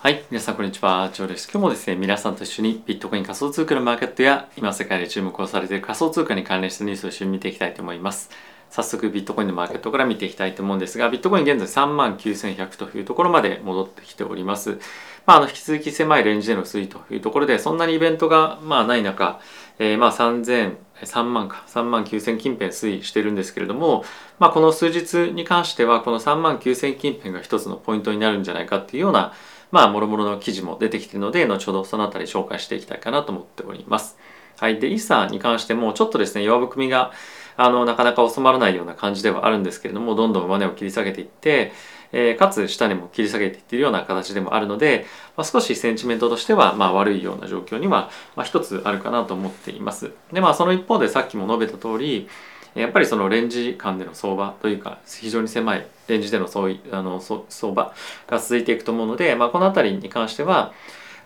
はい、皆さんこんにちは、ジョーです。今日もですね、皆さんと一緒にビットコイン仮想通貨のマーケットや今世界で注目をされている仮想通貨に関連したニュースを一緒に見ていきたいと思います。早速ビットコインのマーケットから見ていきたいと思うんですが、ビットコイン現在3万9100というところまで戻ってきております。まあ、あの引き続き狭いレンジでの推移というところで、そんなにイベントがまあない中、えー、まあ3000 3万か3万9000近辺推移してるんですけれども、まあ、この数日に関してはこの3万9000近辺が一つのポイントになるんじゃないかっていうようなまあ、もろもろの記事も出てきているので、後ほどそのあたり紹介していきたいかなと思っております。はい。で、イーサに関しても、ちょっとですね、弱含みが、あの、なかなか収まらないような感じではあるんですけれども、どんどん上値を切り下げていって、えー、かつ下値も切り下げていっているような形でもあるので、まあ、少しセンチメントとしては、まあ、悪いような状況には、まあ、一つあるかなと思っています。で、まあ、その一方でさっきも述べた通り、やっぱりそのレンジ間での相場というか非常に狭いレンジでのそういあの相場が続いていくと思うので、まあ、この辺りに関しては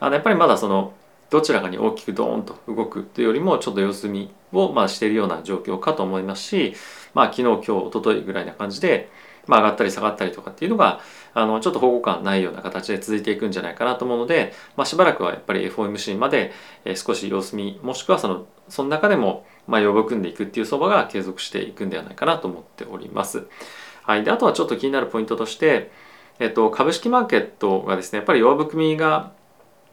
あのやっぱりまだそのどちらかに大きくドーンと動くというよりもちょっと様子見をまあしているような状況かと思いますし、まあ、昨日今日一昨日ぐらいな感じで、まあ、上がったり下がったりとかっていうのがあのちょっと保護感ないような形で続いていくんじゃないかなと思うので、まあ、しばらくはやっぱり FOMC まで少し様子見もしくはそのその中でもまあ呼ぶ組んでいくっていう相場が継続していくんではないかなと思っております。はい、であとはちょっと気になるポイントとして、えっと、株式マーケットがですねやっぱり弱含みが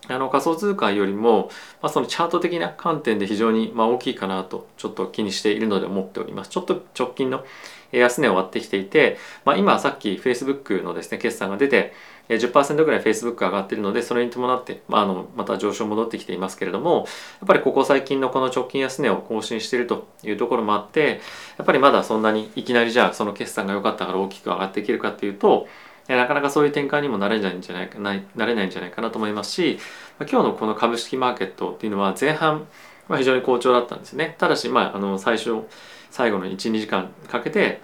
あの仮想通貨よりも、まあ、そのチャート的な観点で非常にまあ大きいかなとちょっと気にしているので思っております。ちょっと直近の安値を割ってきていて、まあ、今さっき Facebook のですね決算が出て10%ぐらい Facebook 上がってるのでそれに伴って、まあ、あのまた上昇戻ってきていますけれどもやっぱりここ最近のこの直近安値を更新しているというところもあってやっぱりまだそんなにいきなりじゃあその決算が良かったから大きく上がっていけるかっていうとなかなかそういう展開にもなれないんじゃないかななれないんじゃないかなと思いますし今日のこの株式マーケットっていうのは前半は非常に好調だったんですねただしまああの最初最後の12時間かけて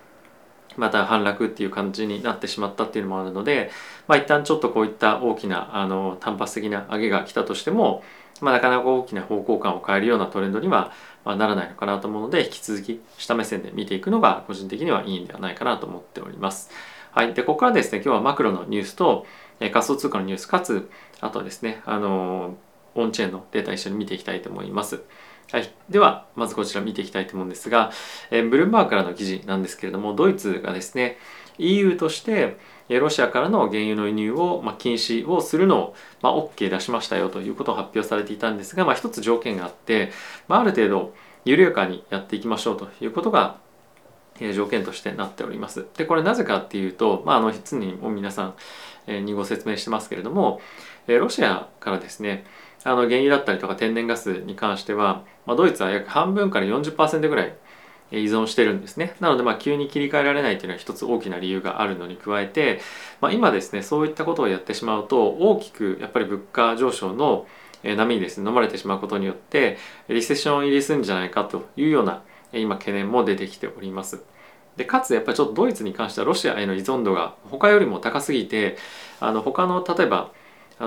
また反落っていう感じになってしまったっていうのもあるので、まあ、一旦ちょっとこういった大きなあの単発的な上げが来たとしても、まあ、なかなか大きな方向感を変えるようなトレンドにはならないのかなと思うので引き続き下目線で見ていくのが個人的にはいいんではないかなと思っております。はい、でここからですね今日はマクロのニュースと仮想通貨のニュースかつあとはですねあのオンチェーンのデータ一緒に見ていきたいと思います。はい、ではまずこちら見ていきたいと思うんですが、え、ブルームバーグからの記事なんですけれどもドイツがですね EU としてロシアからの原油の輸入を、ま、禁止をするのを、まあ、OK 出しましたよということを発表されていたんですが、まあ、一つ条件があって、まあ、ある程度緩やかにやっていきましょうということが条件としてなっております。でこれなぜかっていうと、まあ、あの常にも皆さんにご説明してますけれどもロシアからですねあの原油だったりとか天然ガスに関しては、まあ、ドイツは約半分から40%ぐらい依存してるんですねなのでまあ急に切り替えられないというのは一つ大きな理由があるのに加えて、まあ、今ですねそういったことをやってしまうと大きくやっぱり物価上昇の波にですね飲まれてしまうことによってリセッション入りするんじゃないかというような今懸念も出てきております。でかつやっぱりちょっとドイツに関してはロシアへの依存度が他よりも高すぎてあの他の例えば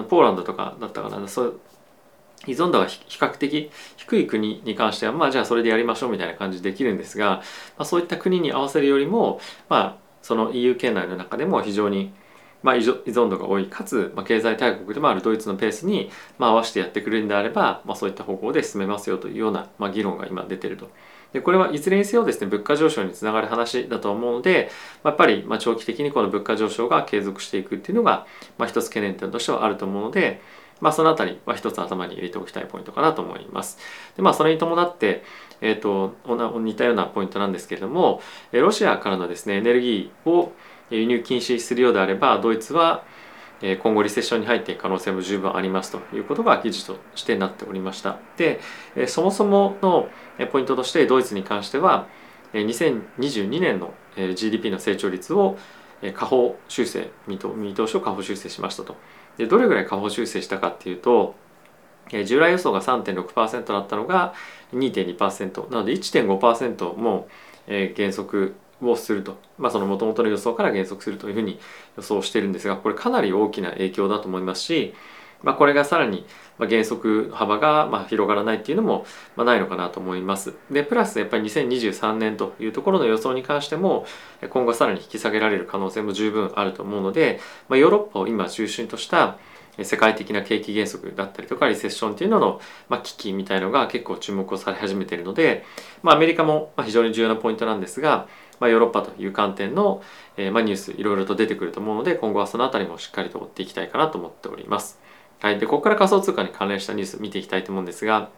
ポーランドとかだったかなそう依存度が比較的低い国に関してはまあじゃあそれでやりましょうみたいな感じでできるんですが、まあ、そういった国に合わせるよりもまあその EU 圏内の中でも非常にまあ依存度が多いかつ、まあ、経済大国でもあるドイツのペースに、まあ、合わせてやってくれるんであれば、まあ、そういった方向で進めますよというような、まあ、議論が今出てると。でこれはいずれにせよですね物価上昇につながる話だと思うので、まあ、やっぱりまあ長期的にこの物価上昇が継続していくっていうのが、まあ、一つ懸念点としてはあると思うので、まあ、そのあたりは一つ頭に入れておきたいポイントかなと思います。でまあそれに伴って、えーと、似たようなポイントなんですけれどもロシアからのですねエネルギーを輸入禁止するようであればドイツは今後リセッションに入っていく可能性も十分ありますということが記事としてなっておりました。でそもそものポイントとしてドイツに関しては2022年の GDP の成長率を下方修正見通しを下方修正しましたと。でどれぐらい下方修正したかっていうと従来予想が3.6%だったのが2.2%なので1.5%も減速をすると、まあ、その元々の予想から減速するというふうに予想しているんですがこれかなり大きな影響だと思いますし、まあ、これがさらに減速幅がま広がらないっていうのもまないのかなと思います。でプラスやっぱり2023年というところの予想に関しても今後さらに引き下げられる可能性も十分あると思うので、まあ、ヨーロッパを今中心とした世界的な景気減速だったりとかリセッションっていうのの、まあ、危機みたいのが結構注目をされ始めているので、まあ、アメリカも非常に重要なポイントなんですが、まあ、ヨーロッパという観点の、えー、まあ、ニュースいろいろと出てくると思うので今後はその辺りもしっかりと追っていきたいかなと思っております。はい、でここから仮想通貨に関連したニュース見ていきたいと思うんですが、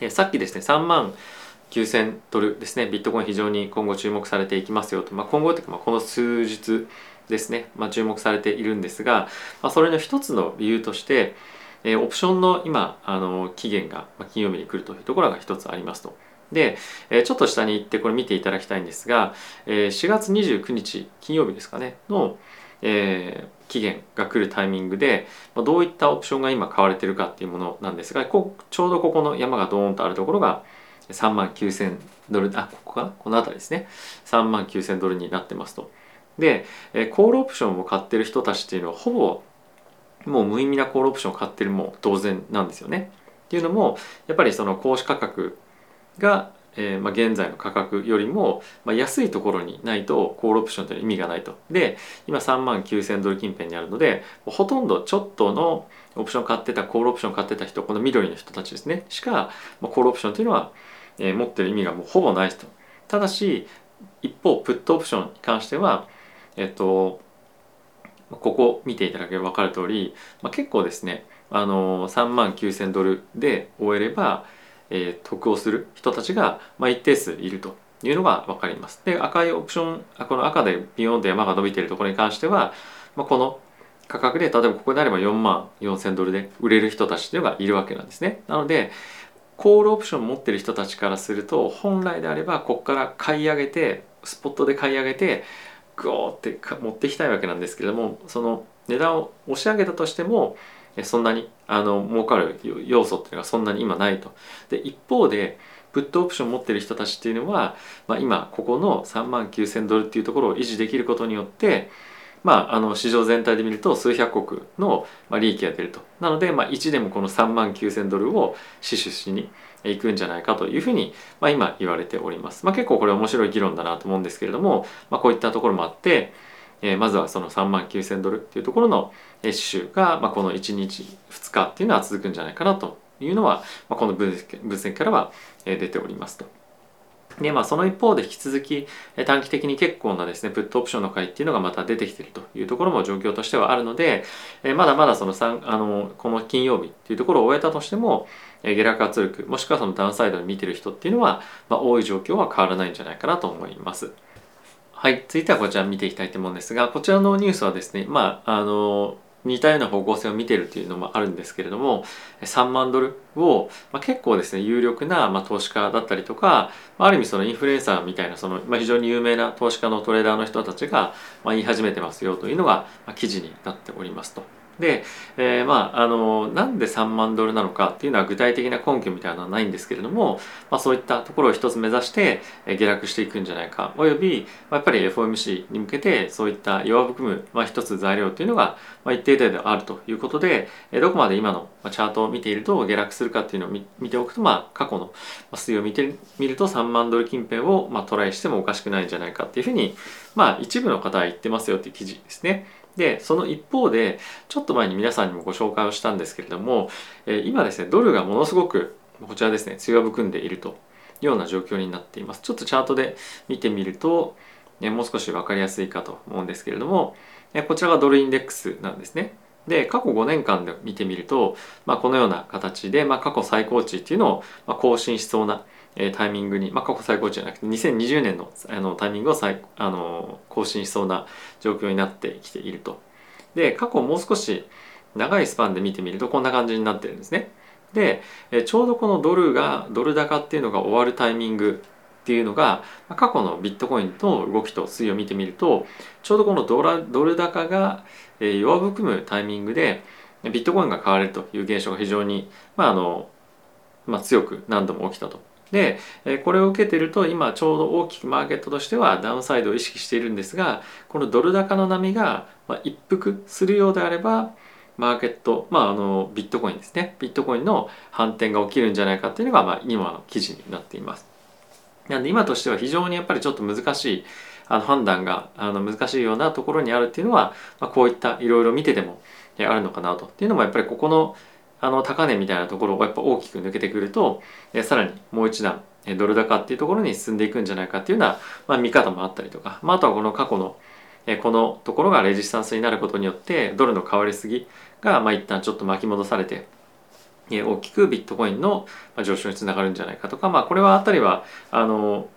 えー、さっきですね3万9000ドルですねビットコイン非常に今後注目されていきますよと、まあ、今後というかまあこの数日ですね、まあ、注目されているんですが、まあ、それの一つの理由として、えー、オプションの今あの期限が金曜日に来るというところが一つありますと。で、え、ちょっと下に行ってこれ見ていただきたいんですが、えー、4月29日金曜日ですかねの、えー、期限が来るタイミングで、まあ、どういったオプションが今買われてるかっていうものなんですがこちょうどここの山がドーンとあるところが3万9000ドルあここか？なこの辺りですね3万9000ドルになってますと。で、えコールオプションを買ってる人たちっていうのはほぼもう無意味なコールオプションを買ってるも同然なんですよね。っていうのもやっぱりその投資価格が、えーまあ、現在の価格よりも、まあ、安いところにないとコールオプションというのは意味がないと。で今3万9000ドル近辺にあるのでほとんどちょっとのオプション買ってたコールオプション買ってた人この緑の人たちですねしか、まあ、コールオプションというのは、えー、持ってる意味がもうほぼないと。ただし一方プットオプションに関してはえっとここ見ていただければ分かる通り、まあ、結構ですねあの3万9,000ドルで終えれば、えー、得をする人たちが、まあ、一定数いるというのが分かります。で赤いオプションこの赤でビヨンと山が伸びているところに関しては、まあ、この価格で例えばここであれば4万4,000ドルで売れる人たちというのがいるわけなんですね。なのでコールオプションを持ってる人たちからすると本来であればここから買い上げてスポットで買い上げてグーって持ってきたいわけなんですけれどもその値段を押し上げたとしてもそんなにあの儲かる要素っていうのがそんなに今ないと。で一方でプットオプション持ってる人たちっていうのは、まあ、今ここの3万9,000ドルっていうところを維持できることによってまあ、あの市場全体で見ると数百国の利益が出ると。なので、まあ、1でもこの3万9,000ドルを死守しにいくんじゃないかというふうに、まあ、今言われております。まあ、結構これ面白い議論だなと思うんですけれども、まあ、こういったところもあって、え、まずはその3万9,000ドルっていうところの刺繍が、まあ、この1日2日っていうのは続くんじゃないかなというのは、まあ、この分析からは出ておりますと。で、まあ、その一方で引き続き短期的に結構なですね、プットオプションの買いっていうのがまた出てきてるというところも状況としてはあるので、まだまだその3、あの、この金曜日っていうところを終えたとしても、下落圧力、もしくはそのダウンサイドに見てる人っていうのは、まあ、多い状況は変わらないんじゃないかなと思います。はい、続いてはこちら見ていきたいと思うんですが、こちらのニュースはですね、まあ、あの、似たような方向性を見てるというのもあるんですけれども3万ドルを、まあ、結構ですね有力な、まあ、投資家だったりとか、まあ、ある意味そのインフルエンサーみたいなその、まあ、非常に有名な投資家のトレーダーの人たちが、まあ、言い始めてますよというのが、まあ、記事になっておりますと。で、えー、まああのなんで3万ドルなのかっていうのは具体的な根拠みたいなのはないんですけれども、まあ、そういったところを一つ目指して下落していくんじゃないかおよび、まあ、やっぱり FOMC に向けてそういった弱含む、まあ、一つ材料っていうのが、まあ、一定程度あるということでどこまで今のチャートを見ていると下落するかっていうのを見ておくと、まあ、過去の推移を見てみると3万ドル近辺を、まあ、トライしてもおかしくないんじゃないかっていうふうに、まあ、一部の方は言ってますよっていう記事ですね。でその一方でちょっと前に皆さんにもご紹介をしたんですけれども、え今ですねドルがものすごくこちらですね強含んでいるというような状況になっています。ちょっとチャートで見てみると、ね、もう少し分かりやすいかと思うんですけれども、えこちらがドルインデックスなんですね。で過去5年間で見てみると、まあ、このような形で、まあ、過去最高値っていうのを、更新しそうなタイミングに、まあ、過去最高値じゃなくて2020年のあのタイミングを再あの更新しそうな状況になってきていると。で過去もう少し長いスパンで見てみるとこんな感じになってるんですね。でちょうどこのドルがドル高っていうのが終わるタイミングっていうのが過去のビットコインの動きと推移を見てみるとちょうどこのドラドル高が弱含むタイミングでビットコインが買われるという現象が非常に、まああのまあ、強く何度も起きたとでこれを受けてると今ちょうど大きくマーケットとしてはダウンサイドを意識しているんですがこのドル高の波が一服するようであればマーケット、まあ、あのビットコインですねビットコインの反転が起きるんじゃないかっていうのが、まあ、今の記事になっています。なんで今としては非常にやっぱりちょっと難しいあの判断があの難しいようなところにあるっていうのは、まあ、こういったいろいろ見てでもあるのかなと。っていうのもやっぱりここのあの高値みたいなところをやっぱ大きく抜けてくるとさらにもう一段ドル高っていうところに進んでいくんじゃないかっていうような、まあ、見方もあったりとか、まあ、あとはこの過去のこのところがレジスタンスになることによってドルの変わりすぎがまあ一旦ちょっと巻き戻されて大きくビットコインの上昇につながるんじゃないかとか、まあ、これはあたりはあの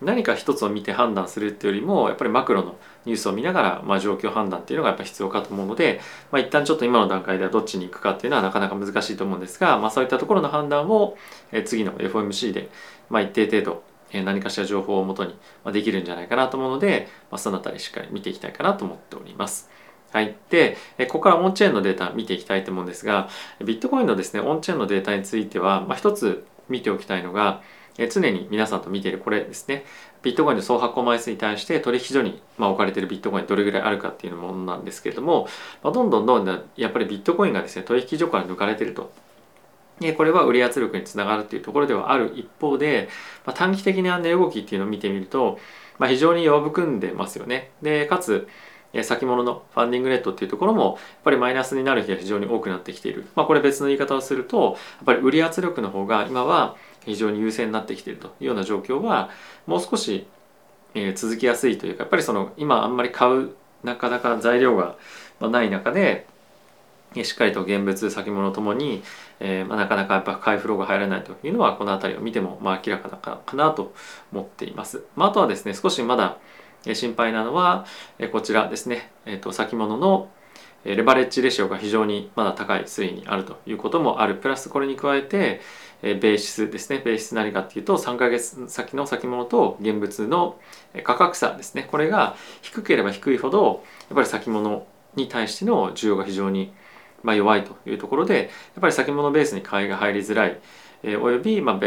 何か一つを見て判断するっていうよりもやっぱりマクロのニュースを見ながら、まあ、状況判断っていうのがやっぱ必要かと思うので、まあ、一旦ちょっと今の段階ではどっちに行くかっていうのはなかなか難しいと思うんですが、まあ、そういったところの判断を次の FOMC で、まあ、一定程度何かしら情報をもとにできるんじゃないかなと思うので、まあ、そのあたりしっかり見ていきたいかなと思っております。はい。で、ここからオンチェーンのデータ見ていきたいと思うんですが、ビットコインのですね、オンチェーンのデータについては、まあ、一つ見ておきたいのが、常に皆さんと見ているこれですね。ビットコインの総発行枚数に対して取引所にま置かれているビットコインどれぐらいあるかっていうものなんですけれども、まあ、どんどんどんどんやっぱりビットコインがですね、取引所から抜かれてると。これは売り圧力につながるっていうところではある一方で、まあ、短期的な値動きっていうのを見てみると、まあ、非常に弱含んでますよね。で、かつ、先物のファンディングレートっていうところもやっぱりマイナスになる日が非常に多くなってきている。まあこれ別の言い方をすると、やっぱり売り圧力の方が今は非常に優勢になってきているというような状況はもう少し続きやすいというか、やっぱりその今あんまり買うなかなか材料がない中で、しっかりと現物先物ともに、えーまあ、なかなかやっぱ買いフローが入らないというのはこの辺りを見てもまあ明らかだかなと思っています。まあ、あとはですね少しまだ心配なのはこちらですね、えー、と先物のレバレッジレシオが非常にまだ高い推移にあるということもある。プラスこれに加えてベーシスですね。ベーシス何かっていうと3ヶ月先の先物と現物の価格差ですね。これが低ければ低いほどやっぱり先物に対しての需要が非常にま弱いというところでやっぱり先物ベースに買いが入りづらい、えおよび、まあ、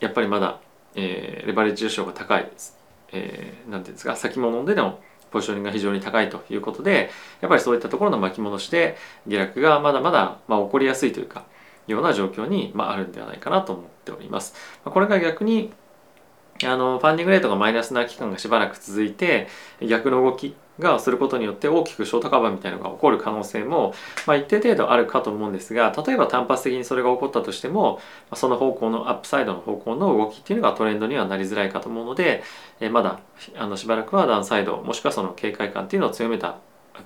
やっぱりまだ、えレバレッジレシオが高いですえー、ていうんですか先物でのポジショニングが非常に高いということでやっぱりそういったところの巻き戻しで下落がまだまだ、まあ、起こりやすいというかような状況に、まあ、あるんではないかなと思っております。これが逆にあのファンディングレートがマイナスな期間がしばらく続いて逆の動きがすることによって大きくショートカバーみたいなのが起こる可能性も、まあ、一定程度あるかと思うんですが例えば単発的にそれが起こったとしてもその方向のアップサイドの方向の動きっていうのがトレンドにはなりづらいかと思うので、えまだあのしばらくはダウンサイドもしくはその警戒感っていうのを強めた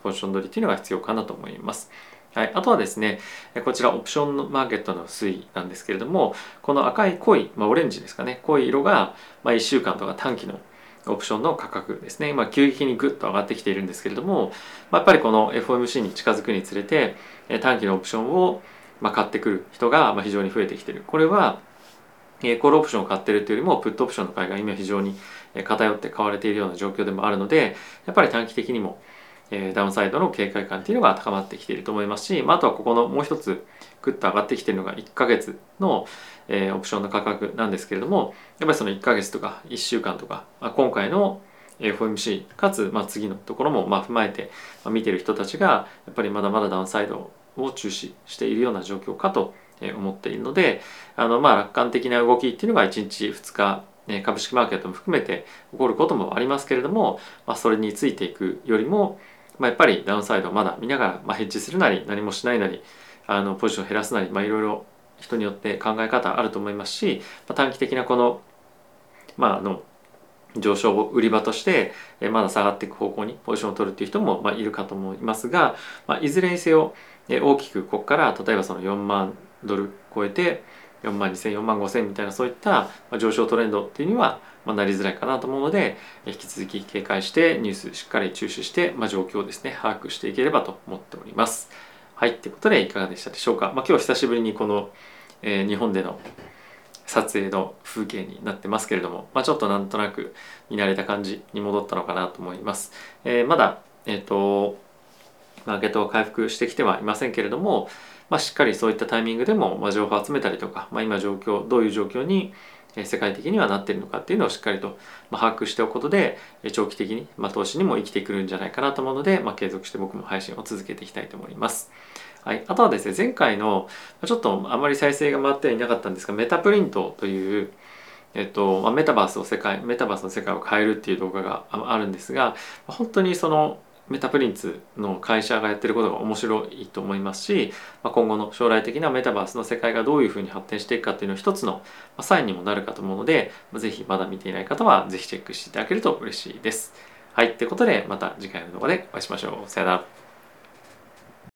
ポジション取りっていうのが必要かなと思います。はい、あとはですね、こちらオプションマーケットの推移なんですけれども、この赤い濃い、まあ、オレンジですかね、濃い色が、まあ、1週間とか短期のオプションの価格ですね、まあ、急激にぐっと上がってきているんですけれども、まあ、やっぱりこの FOMC に近づくにつれて短期のオプションをまあ買ってくる人が非常に増えてきている。これはコールオプションを買ってるというよりもプットオプションの買いが今非常に偏って買われているような状況でもあるのでやっぱり短期的にもえダウンサイドの警戒感っていうのが高まってきていると思いますし、まあ、あとはここのもう一つグッと上がってきているのが1ヶ月の、えー、オプションの価格なんですけれどもやっぱりその1ヶ月とか1週間とか、まあ、今回の FOMC かつ、まあ、次のところもまあ踏まえて、まあ、見ている人たちがやっぱりまだまだダウンサイドを注視しているような状況かと思っているのであのまあ楽観的な動きっていうのが1日2日株式マーケットも含めて起こることもありますけれども、まあ、それについていくよりも、まあ、やっぱりダウンサイドをまだ見ながら、まあ、ヘッジするなり何もしないなりあのポジションを減らすなり、まあ、いろいろ人によって考え方あると思いますし、まあ、短期的なこの,、まあ、あの上昇を売り場としてえまだ下がっていく方向にポジションを取るっていう人もまあいるかと思いますが、まあ、いずれにせよえ大きくここから例えばその4万ドル超えて4万2000、4万5000みたいなそういった上昇トレンドっていうにはなりづらいかなと思うので引き続き警戒してニュースしっかり注視して、まあ、状況をですね把握していければと思っております。はい、ということでいかがでしたでしょうか。まあ、今日久しぶりにこの、えー、日本での撮影の風景になってますけれども、まあ、ちょっとなんとなく見慣れた感じに戻ったのかなと思います。えー、まだ、えっ、ー、と、マーケットは回復してきてはいませんけれども、まあ、しっかりそういったタイミングでも、ま情報を集めたりとか、まあ、今状況どういう状況に世界的にはなっているのかっていうのをしっかりと把握しておくことで長期的にま投資にも生きてくるんじゃないかなと思うので、ま、継続して僕も配信を続けていきたいと思います。はい、あとはですね前回のちょっとあまり再生が回ってはいなかったんですがメタプリントというえっとま、メタバースを世界メタバースの世界を変えるっていう動画があるんですが本当にそのメタプリンツの会社がやってることが面白いと思いますし、まあ、今後の将来的なメタバースの世界がどういうふうに発展していくかっていうのを一つのサインにもなるかと思うので、まあ、ぜひまだ見ていない方はぜひチェックしていただけると嬉しいです。はい、ってことでまた次回の動画でお会いしましょう。さよなら。